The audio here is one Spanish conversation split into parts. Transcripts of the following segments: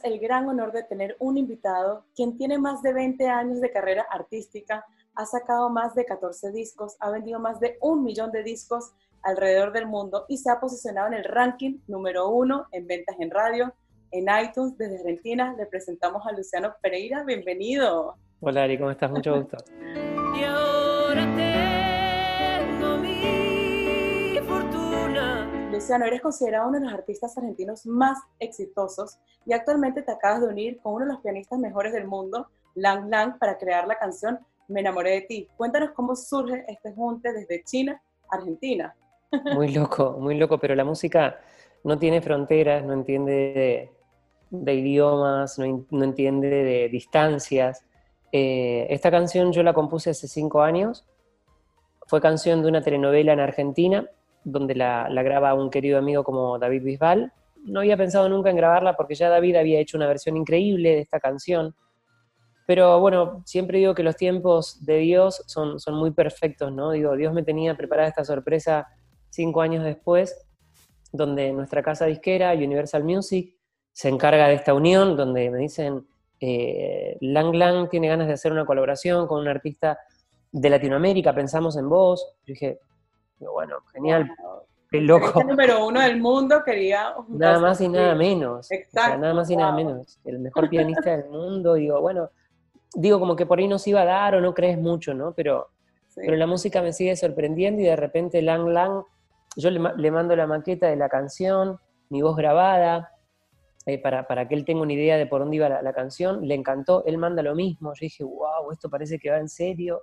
tenemos el gran honor de tener un invitado quien tiene más de 20 años de carrera artística, ha sacado más de 14 discos, ha vendido más de un millón de discos alrededor del mundo y se ha posicionado en el ranking número uno en ventas en radio, en iTunes desde Argentina. Le presentamos a Luciano Pereira. Bienvenido. Hola Ari, ¿cómo estás? Mucho gusto. fortuna. Luciano, eres considerado uno de los artistas argentinos más exitosos y actualmente te acabas de unir con uno de los pianistas mejores del mundo, Lang Lang, para crear la canción Me enamoré de ti. Cuéntanos cómo surge este junte desde China Argentina. Muy loco, muy loco, pero la música no tiene fronteras, no entiende de, idiomas, no, no entiende de distancias. Eh, esta canción yo la compuse hace cinco años. Fue canción de una telenovela en Argentina, donde la, graba un querido amigo como David Bisbal. No había pensado nunca en grabarla porque ya David había hecho una versión increíble de esta canción. Pero bueno, siempre digo que los tiempos de Dios son, son muy perfectos, ¿no? Digo, Dios me tenía preparada esta sorpresa cinco años después, donde nuestra casa disquera, Universal Music, se encarga de esta unión, donde me dicen, eh, Lang Lang tiene ganas de hacer una colaboración con un artista de Latinoamérica, pensamos en vos. Yo dije, bueno, genial, Wow. qué El loco. artista número uno del mundo quería... Nada más y nada menos. O sea, Exacto, nada más y nada menos. El mejor pianista del mundo. Digo, bueno, digo como que por ahí nos iba a dar o no crees mucho, ¿no? Pero, Sí. pero la música me sigue sorprendiendo y de repente Lang Lang, yo le, le mando la maqueta de la canción, mi voz grabada, eh, para, para que él tenga una idea de por dónde iba la, la canción, le encantó, él manda lo mismo, yo dije, wow, esto parece que va en serio,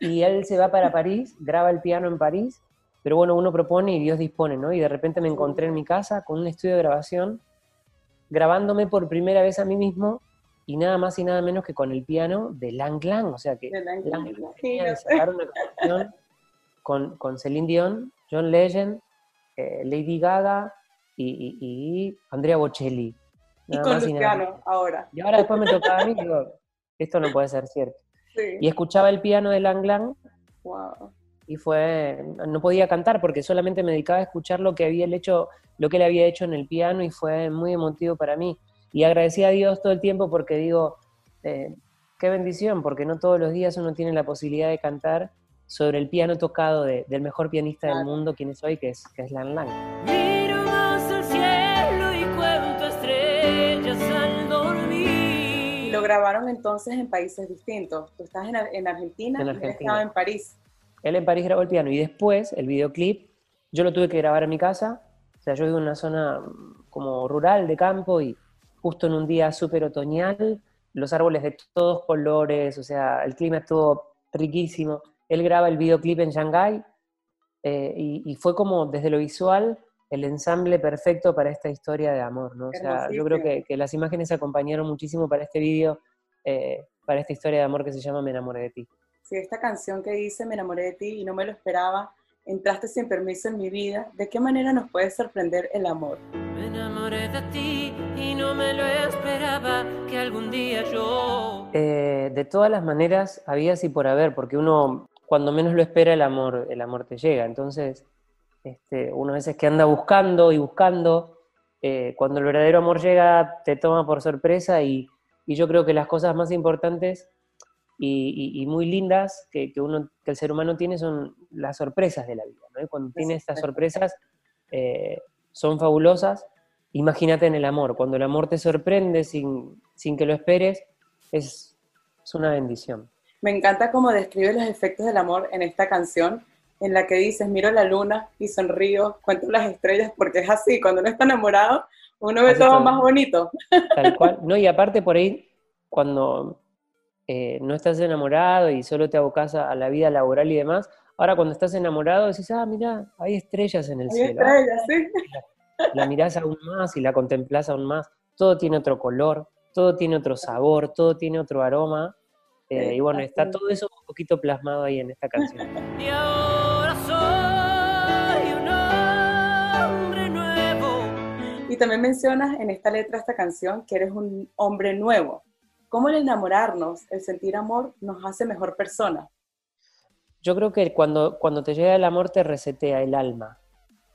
y él se va para París, graba el piano en París, pero bueno, uno propone y Dios dispone, ¿no? Y de repente me encontré en mi casa con un estudio de grabación, grabándome por primera vez a mí mismo, y nada más y nada menos que con el piano de Lang Lang, o sea que Lang Lang tenía sacar una canción con, con Celine Dion, John Legend, eh, Lady Gaga y, y- y Andrea Bocelli. Y con más y nada Luciano, ahora. Y ahora después me tocaba a mí y digo, esto no puede ser cierto. Sí. Y escuchaba el piano de Lang Lang Wow. Y fue, no podía cantar porque solamente me dedicaba a escuchar lo que había él hecho, lo que él había hecho en el piano y fue muy emotivo para mí. Y agradecí a Dios todo el tiempo porque digo, eh, qué bendición, porque no todos los días uno tiene la posibilidad de cantar sobre el piano tocado de- del mejor pianista del mundo, quien es hoy, que es, que es Lang Lang. Miro más al cielo y cuento estrellas al Y dormir. lo grabaron entonces en países distintos. Tú estás en, en Argentina En Argentina. estaba en París. Él en París grabó el piano y después el videoclip yo lo tuve que grabar en mi casa. O sea, yo vivo en una zona mm, como rural de campo y justo en un día súper otoñal, los árboles de todos colores, o sea, el clima estuvo riquísimo. Él graba el videoclip en Shanghái eh, y, y fue como desde lo visual el ensamble perfecto para esta historia de amor, ¿no? O sea, yo creo que, que las imágenes acompañaron muchísimo para este video, eh, para esta historia de amor que se llama Me enamoré de ti. Sí, esta canción que dice Me enamoré de ti y no me lo esperaba, entraste sin permiso en mi vida. ¿De qué manera nos puede sorprender el amor? Me enamoré de ti y no me lo esperaba que algún día yo. Eh, de todas las maneras, había y por haber, porque uno, cuando menos lo espera, el amor, el amor te llega. Entonces, este, uno a veces que anda buscando y buscando, eh, cuando el verdadero amor llega, te toma por sorpresa y, y yo creo que las cosas más importantes y, y- y muy lindas que, que uno, que el ser humano tiene son las sorpresas de la vida. ¿no? Y cuando tiene estas sorpresas, eh, son fabulosas. Imagínate en el amor, cuando el amor te sorprende sin, sin que lo esperes, es, es una bendición. Me encanta cómo describe los efectos del amor en esta canción, en la que dices, miro la luna y sonrío, cuento las estrellas, porque es así, cuando uno está enamorado, uno ve Así todo todo. más bonito. Tal cual. No, y aparte por ahí, cuando eh, no estás enamorado y solo te abocas a, a la vida laboral y demás, ahora cuando estás enamorado decís, ah, mira, hay estrellas en el Hay cielo. Estrellas, sí. La mirás aún más y la contemplás aún más. Todo tiene otro color, todo tiene otro sabor, todo tiene otro aroma. eh, y bueno, está todo eso un poquito plasmado ahí en esta canción. Y ahora soy un hombre nuevo. Y también mencionas en esta letra, esta canción, que eres un hombre nuevo. ¿Cómo el enamorarnos, el sentir amor, nos hace mejor persona? Yo creo que cuando, cuando te llega el amor te resetea el alma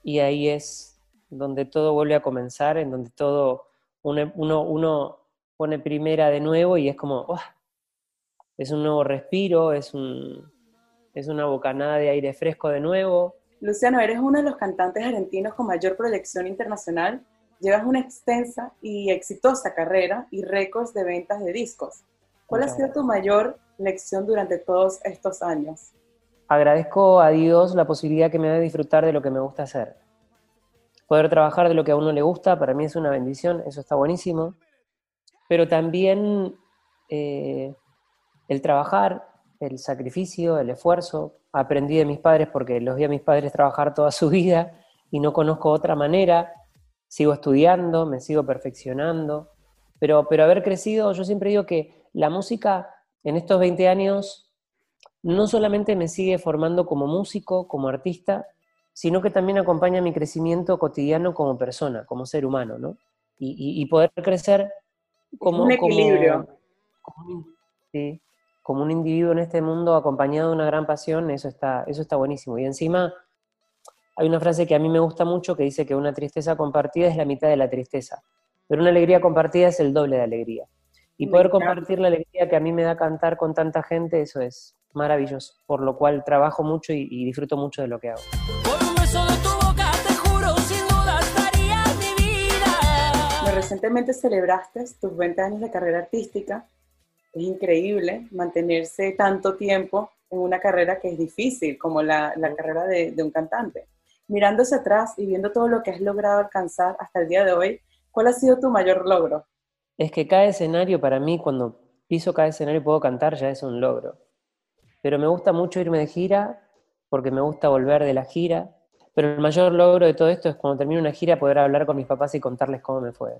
y ahí es donde todo vuelve a comenzar, en donde todo uno, uno, uno pone primera de nuevo y es como, ¡oh! es un nuevo respiro, es, un, es una bocanada de aire fresco de nuevo. Luciano, eres uno de los cantantes argentinos con mayor proyección internacional. Llevas una extensa y exitosa carrera y récords de ventas de discos. ¿Cuál ha sido tu mayor lección durante todos estos años? Agradezco a Dios la posibilidad que me da de disfrutar de lo que me gusta hacer. Poder trabajar de lo que a uno le gusta, para mí es una bendición, eso está buenísimo. Pero también eh, el trabajar, el sacrificio, el esfuerzo. Aprendí de mis padres porque los vi a mis padres trabajar toda su vida y no conozco otra manera. Sigo estudiando, me sigo perfeccionando. Pero, pero haber crecido, yo siempre digo que la música en estos 20 años no solamente me sigue formando como músico, como artista, sino que también acompaña mi crecimiento cotidiano como persona, como ser humano, ¿no? Y, poder crecer como... Un equilibrio. sí, como un individuo en este mundo acompañado de una gran pasión, eso está, eso está buenísimo. Y encima hay una frase que a mí me gusta mucho que dice que una tristeza compartida es la mitad de la tristeza, pero una alegría compartida es el doble de alegría. Y poder compartir la alegría que a mí me da cantar con tanta gente, eso es maravilloso, por lo cual trabajo mucho y, y disfruto mucho de lo que hago. Recientemente celebraste tus 20 años de carrera artística es increíble mantenerse tanto tiempo en una carrera que es difícil, como la, carrera de, un cantante. Mirándose atrás y viendo todo lo que has logrado alcanzar hasta el día de hoy, ¿cuál ha sido tu mayor logro? Es que cada escenario para mí, cuando piso cada escenario y puedo cantar, ya es un logro. Pero me gusta mucho irme de gira, porque me gusta volver de la gira. Pero el mayor logro de todo esto es cuando termino una gira poder hablar con mis papás y contarles cómo me fue.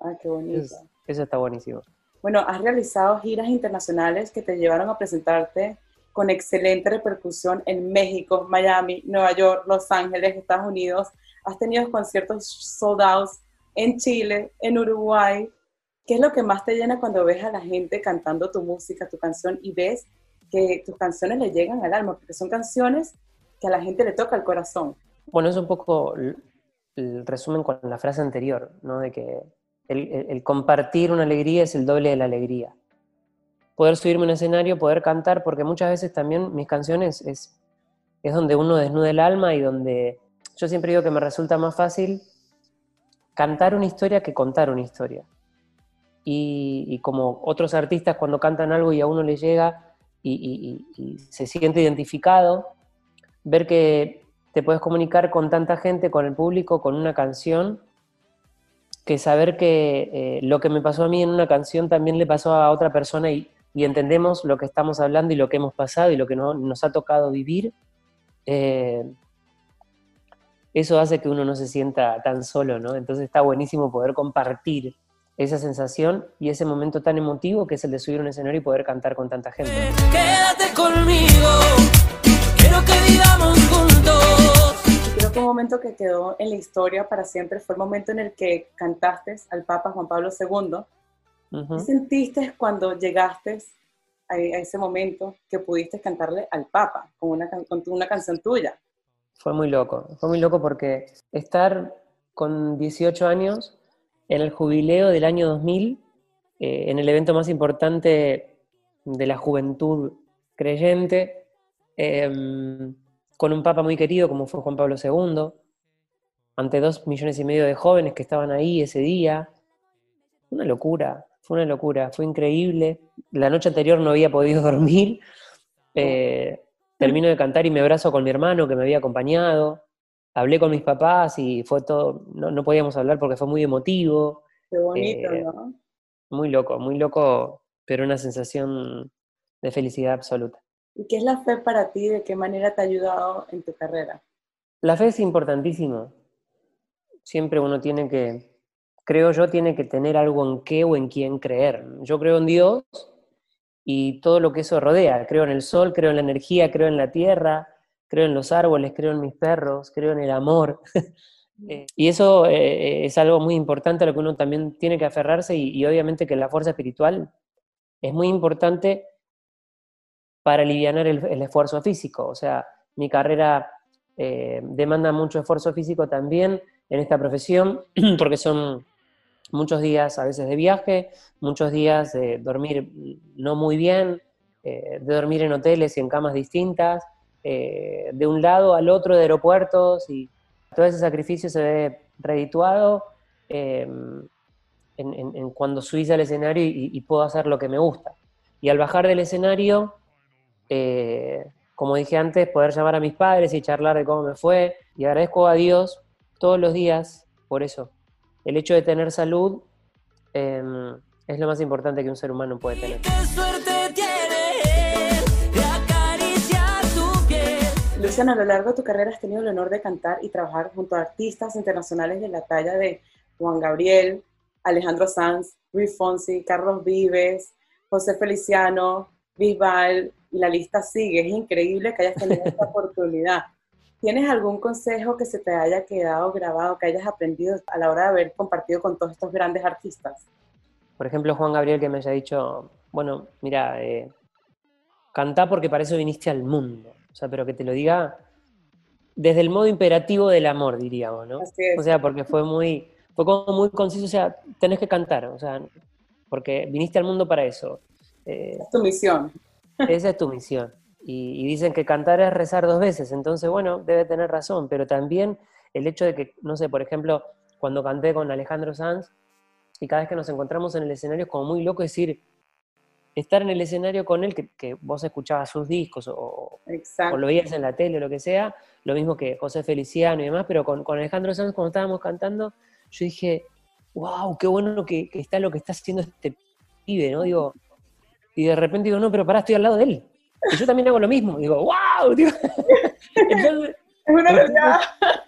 Ah, qué bonito. eso está buenísimo. Bueno, has realizado giras internacionales que te llevaron a presentarte con excelente repercusión en México, Miami, Nueva York, Los Ángeles, Estados Unidos. Has tenido conciertos sold out en Chile, en Uruguay. ¿Qué es lo que más te llena cuando ves a la gente cantando tu música, tu canción y ves que tus canciones le llegan al alma? Porque son canciones que a la gente le toca el corazón. Bueno, es un poco el resumen con la frase anterior, ¿no? De que el, compartir una alegría es el doble de la alegría. Poder subirme a un escenario, poder cantar, porque muchas veces también mis canciones es, es donde uno desnuda el alma y donde yo siempre digo que me resulta más fácil cantar una historia que contar una historia. Y, como otros artistas cuando cantan algo y a uno le llega y, se siente identificado, ver que te puedes comunicar con tanta gente, con el público, con una canción, que saber que eh, lo que me pasó a mí en una canción también le pasó a otra persona y, entendemos lo que estamos hablando y lo que hemos pasado y lo que nos ha tocado vivir, eh, eso hace que uno no se sienta tan solo, ¿no? Entonces está buenísimo poder compartir esa sensación y ese momento tan emotivo que es el de subir a un escenario y poder cantar con tanta gente. Quédate conmigo, quiero que vivamos juntos creo que un momento que quedó en la historia para siempre fue el momento en el que cantaste al Papa Juan Pablo II. ¿Qué sentiste cuando llegaste a, ese momento que pudiste cantarle al Papa con una, con una canción tuya? Fue muy loco, fue muy loco porque estar con 18 años en el jubileo del año 2000, eh, en el evento más importante de la juventud creyente, eh, con un papa muy querido como fue Juan Pablo II, ante dos millones y medio de jóvenes que estaban ahí ese día. Una locura, fue una locura, fue increíble. La noche anterior no había podido dormir. Eh, termino de cantar y me abrazo con mi hermano que me había acompañado. Hablé con mis papás y fue todo, no, podíamos hablar porque fue muy emotivo. Qué bonito, eh, ¿no? Muy loco, muy loco, pero una sensación de felicidad absoluta. ¿Y qué es la fe para ti? ¿De qué manera te ha ayudado en tu carrera? La fe es importantísimo. Siempre uno tiene que, creo yo, tiene que tener algo en qué o en quién creer. Yo creo en Dios y todo lo que eso rodea. Creo en el sol, creo en la energía, creo en la tierra, creo en los árboles, creo en mis perros, creo en el amor. Eh, y eso eh, es algo muy importante a lo que uno también tiene que aferrarse y, obviamente que la fuerza espiritual es muy importante para aliviar el, esfuerzo físico. O sea, mi carrera eh, demanda mucho esfuerzo físico también en esta profesión, porque son muchos días a veces de viaje, muchos días de dormir no muy bien, eh, de dormir en hoteles y en camas distintas, eh, de un lado al otro de aeropuertos y todo ese sacrificio se ve redituado em, en, cuando subís al escenario y, puedo hacer lo que me gusta. Y al bajar del escenario, eh, como dije antes, poder llamar a mis padres y charlar de cómo me fue. Y agradezco a Dios todos los días por eso. El hecho de tener salud em, es lo más importante que un ser humano puede tener. Luciana, a lo largo de tu carrera has tenido el honor de cantar y trabajar junto a artistas internacionales de la talla de Juan Gabriel, Alejandro Sanz, Luis Fonsi, Carlos Vives, José Feliciano, Bisbal, y la lista sigue. Es increíble que hayas tenido esta oportunidad. ¿Tienes algún consejo que se te haya quedado grabado, que hayas aprendido a la hora de haber compartido con todos estos grandes artistas? Por ejemplo, Juan Gabriel que me haya dicho, bueno, mira, eh, cantá porque para eso viniste al mundo. O sea, pero que te lo diga desde el modo imperativo del amor, diríamos, ¿no? O sea, porque fue muy, fue como muy conciso, o sea, tenés que cantar, o sea, porque viniste al mundo para eso. Eh, es tu misión. Esa es tu misión. Y, dicen que cantar es rezar dos veces, entonces, bueno, debe tener razón, pero también el hecho de que, no sé, por ejemplo, cuando canté con Alejandro Sanz, y cada vez que nos encontramos en el escenario es como muy loco decir, estar en el escenario con él, que, vos escuchabas sus discos o, lo veías en la tele o lo que sea, lo mismo que José Feliciano y demás, pero con, Alejandro Sanz cuando estábamos cantando, yo dije, wow, qué bueno que, está lo que está haciendo este pibe, ¿no? Digo, y de repente digo, no, pero pará, estoy al lado de él. Y yo también hago lo mismo. Digo, wow, digo, es una realidad.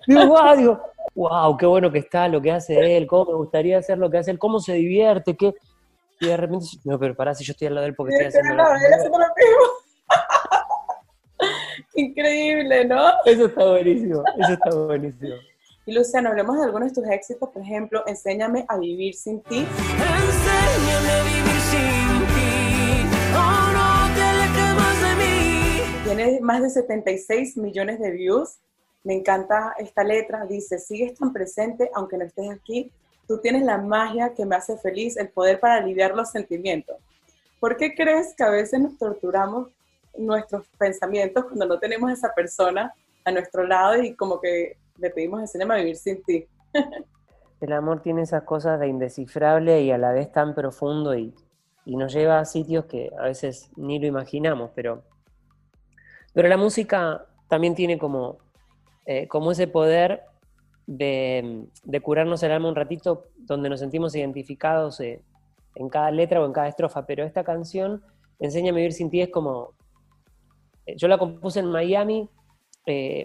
Digo, wow, digo, wow, qué bueno que está lo que hace él, cómo me gustaría hacer lo que hace él, cómo se divierte, qué, y de repente, no, pero pará, si yo estoy al lado de él porque estoy haciendo lo mismo. Increíble, ¿no? Eso está buenísimo, eso está buenísimo. Y Luciano, hablemos de algunos de tus éxitos, por ejemplo, Enséñame a vivir sin ti. Enséñame a vivir sin ti, Tiene más de 76 millones de views. Me encanta esta letra, dice, sigues tan presente aunque no estés aquí, tú tienes la magia que me hace feliz, el poder para aliviar los sentimientos. ¿Por qué crees que a veces nos torturamos nuestros pensamientos cuando no tenemos a esa persona a nuestro lado y como que le pedimos enséñame a vivir sin ti? el amor tiene esas cosas de indescifrable y a la vez tan profundo y, nos lleva a sitios que a veces ni lo imaginamos, pero, pero la música también tiene como, eh, como ese poder de, curarnos el alma un ratito donde nos sentimos identificados eh, en cada letra o en cada estrofa, pero esta canción, Enséñame a vivir sin ti, es como... Eh, yo la compuse en Miami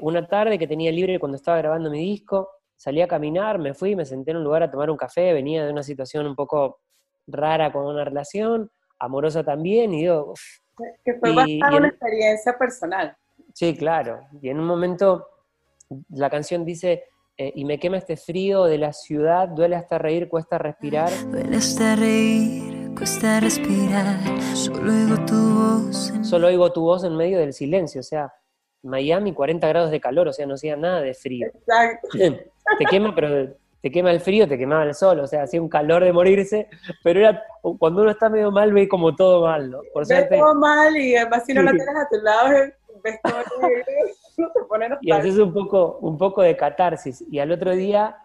una tarde que tenía libre cuando estaba grabando mi disco, salí a caminar, me fui, me senté en un lugar a tomar un café, venía de una situación un poco rara con una relación, amorosa también, y digo... Que fue bastante una experiencia personal. Sí, claro. Y en un momento la canción dice, eh, y me quema este frío de la ciudad, duele hasta reír, cuesta respirar. Duele hasta reír, cuesta respirar, solo oigo tu voz. Solo oigo tu voz en medio del silencio, o sea, Miami 40 grados de calor, o sea, no hacía nada de frío. Exacto. Te quema, pero te quema el frío, te quemaba el sol, o sea, hacía un calor de morirse, pero era cuando uno está medio mal ve como todo mal, ¿no? Por ve todo mal y además si no lo tienes a tu lado ves todo y haces un poco, un poco de catarsis. Y al otro día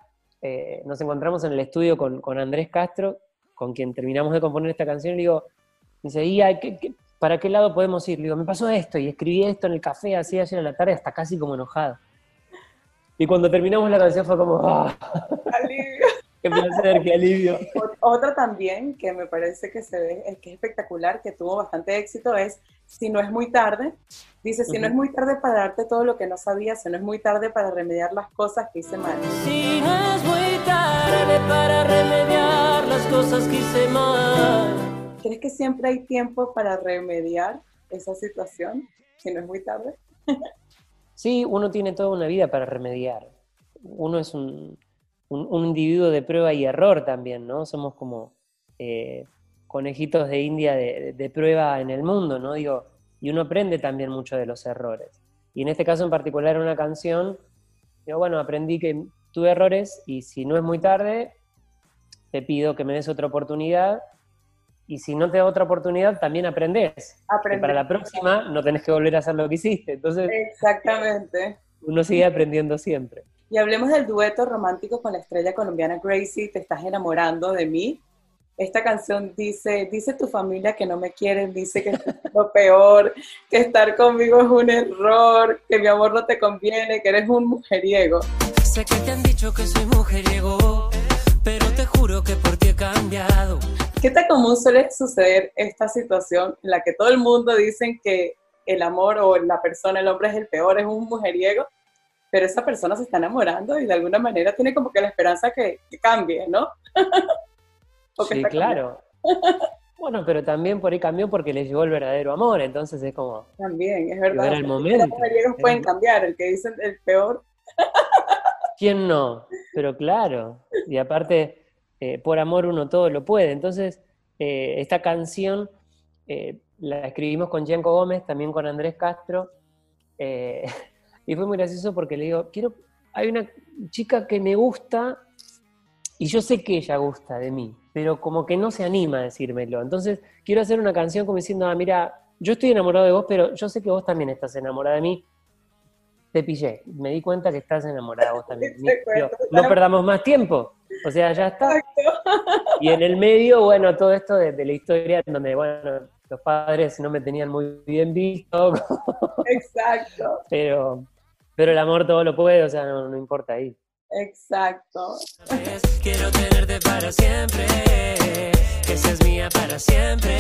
eh, nos encontramos en el estudio con, Andrés Castro, con quien terminamos de componer esta canción, y le digo, dice, ¿y para qué lado podemos ir? Le digo, me pasó esto, y escribí esto en el café así ayer en la tarde, hasta casi como enojado. Y cuando terminamos la canción fue como, ¡ah! Alivio. ¡Qué placer, qué alivio! Otra también que me parece que se ve, que es espectacular, que tuvo bastante éxito, es Si no es muy tarde, Dice, si no es muy tarde para darte todo lo que no sabías, si no es muy tarde para remediar las cosas que hice mal. Si no es muy tarde para remediar las cosas que hice mal. ¿Crees que siempre hay tiempo para remediar esa situación? Si no es muy tarde. sí, uno tiene toda una vida para remediar. Uno es un, individuo de prueba y error también, ¿no? Somos como eh, conejitos de India de, prueba en el mundo, ¿no? Digo, y uno aprende también mucho de los errores. Y en este caso en particular, una canción, digo, bueno, aprendí que tuve errores y si no es muy tarde, te pido que me des otra oportunidad. Y si no te da otra oportunidad, también aprendes. Aprender. para la próxima no tenés que volver a hacer lo que hiciste. Entonces, Exactamente. uno sigue aprendiendo siempre. Y hablemos del dueto romántico con la estrella colombiana Gracie, Te estás enamorando de mí. Esta canción dice, dice tu familia que no me quieren, dice que es lo peor, que estar conmigo es un error, que mi amor no te conviene, que eres un mujeriego. Sé que te han dicho que soy mujeriego, pero te juro que por ti he cambiado. ¿Qué común suele suceder esta situación en la que todo el mundo dicen que el amor o la persona, el hombre es el peor, es un mujeriego, pero esa persona se está enamorando y de alguna manera tiene como que la esperanza que, que cambie, ¿no? Sí, claro. Bueno, pero también por ahí cambió porque le llegó el verdadero amor, entonces es como, También, es verdad. era el Los momento. mujeriegos pueden cambiar, el que dicen el peor. ¿quién no? Pero claro, y aparte, eh, por amor uno todo lo puede. Entonces, eh, esta canción eh, la escribimos con Gianco Gómez, también con Andrés Castro, y fue muy gracioso porque le digo, quiero, hay una chica que me gusta y yo sé que ella gusta de mí, pero como que no se anima a decírmelo. Entonces, quiero hacer una canción como diciendo, ah, mira, yo estoy enamorado de vos, pero yo sé que vos también estás enamorada de mí. Te pillé, me di cuenta que estás enamorada vos también. no perdamos más tiempo. O sea, ya está. Y en el medio, bueno, todo esto de, de la historia en donde, bueno, los padres no me tenían muy bien visto, Exacto, pero, pero el amor todo lo puede, o sea, no, no importa ahí. exacto. Quiero tenerte para siempre, que seas mía para siempre.